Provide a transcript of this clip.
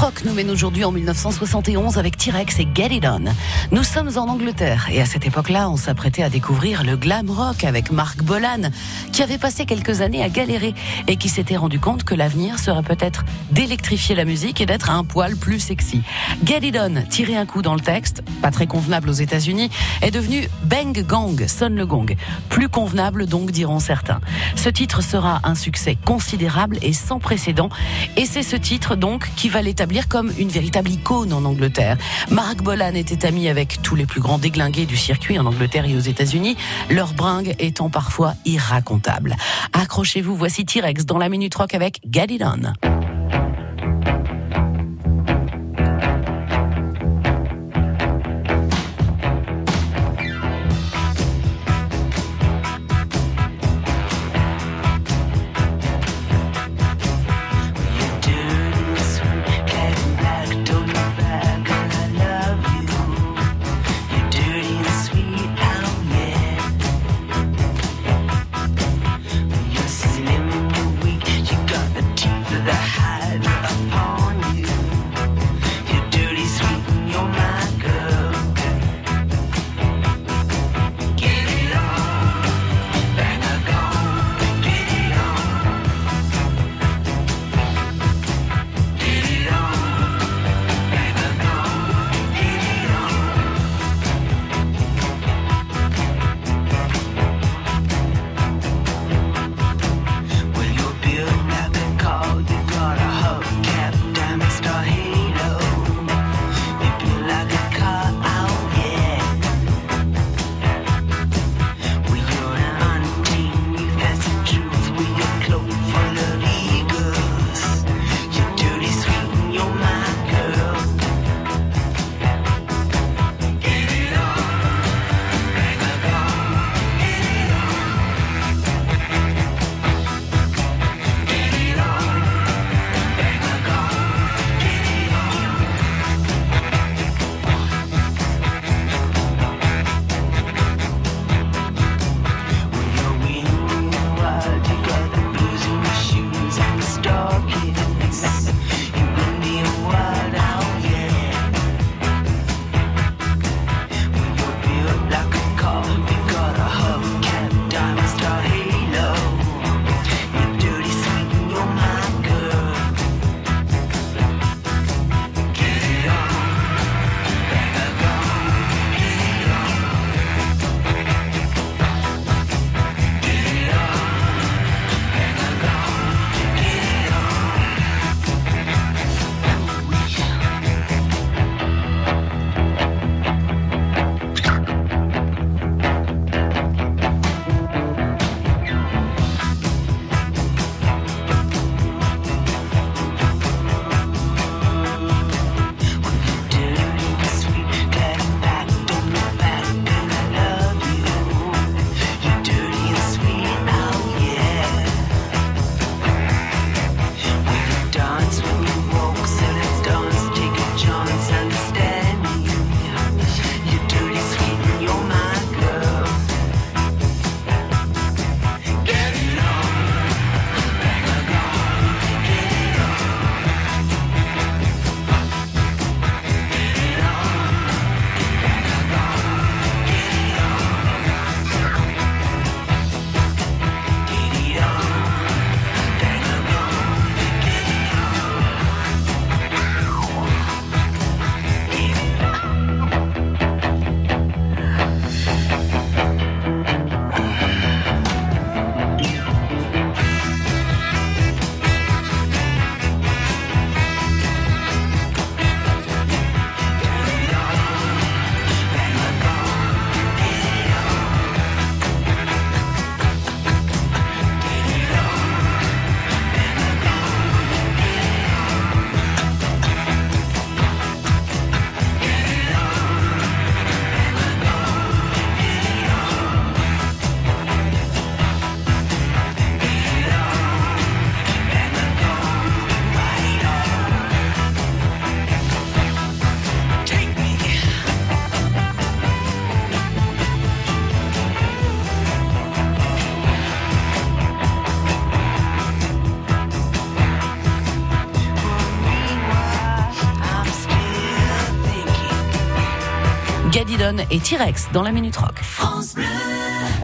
Rock nous mène aujourd'hui en 1971 avec T-Rex et Get It On. Nous sommes en Angleterre et à cette époque-là, on s'apprêtait à découvrir le glam rock avec Mark Bolan, qui avait passé quelques années à galérer et qui s'était rendu compte que l'avenir serait peut-être d'électrifier la musique et d'être un poil plus sexy. Get It On, tirer un coup dans le texte, pas très convenable aux États-Unis, est devenu Bang Gang, sonne le gong. Plus convenable donc, diront certains. Ce titre sera un succès considérable et sans précédent et c'est ce titre donc qui va l'établir comme une véritable icône en Angleterre. Mark Bolan était ami avec tous les plus grands déglingués du circuit en Angleterre et aux États-Unis, leur bringue étant parfois irracontable. Accrochez-vous, voici T-Rex dans la Minute Rock avec Get Et T-Rex dans la Minute Rock.